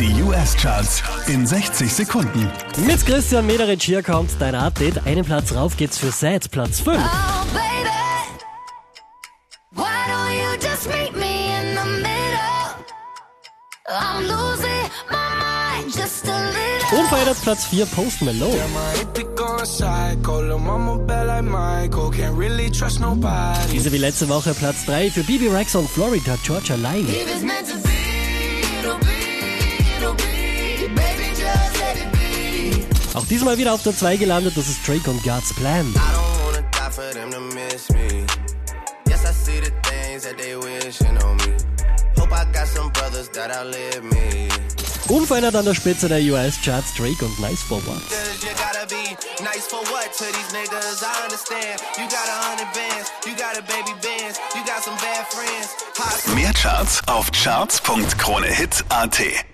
Die US-Charts in 60 Sekunden. Mit Christian Mederich hier kommt dein Update. Einen Platz rauf geht's für Sad, Platz 5. Oh, baby. Why don't you just meet me in the middle? I'm losing my mind just a little. Unverändert Platz 4, Post Malone. Diese wie letzte Woche Platz 3 für Bibi Rex und Florida Georgia Line. Auch diesmal wieder auf der 2 gelandet, das ist Drake und God's Plan. Unverändert an der Spitze der US-Charts Drake und Nice for What. Cause you gotta be nice for what to these niggas? I understand. You got a hundred bands, you got a baby bands, you got some bad friends. Hot Mehr Charts auf charts.kronehit.at.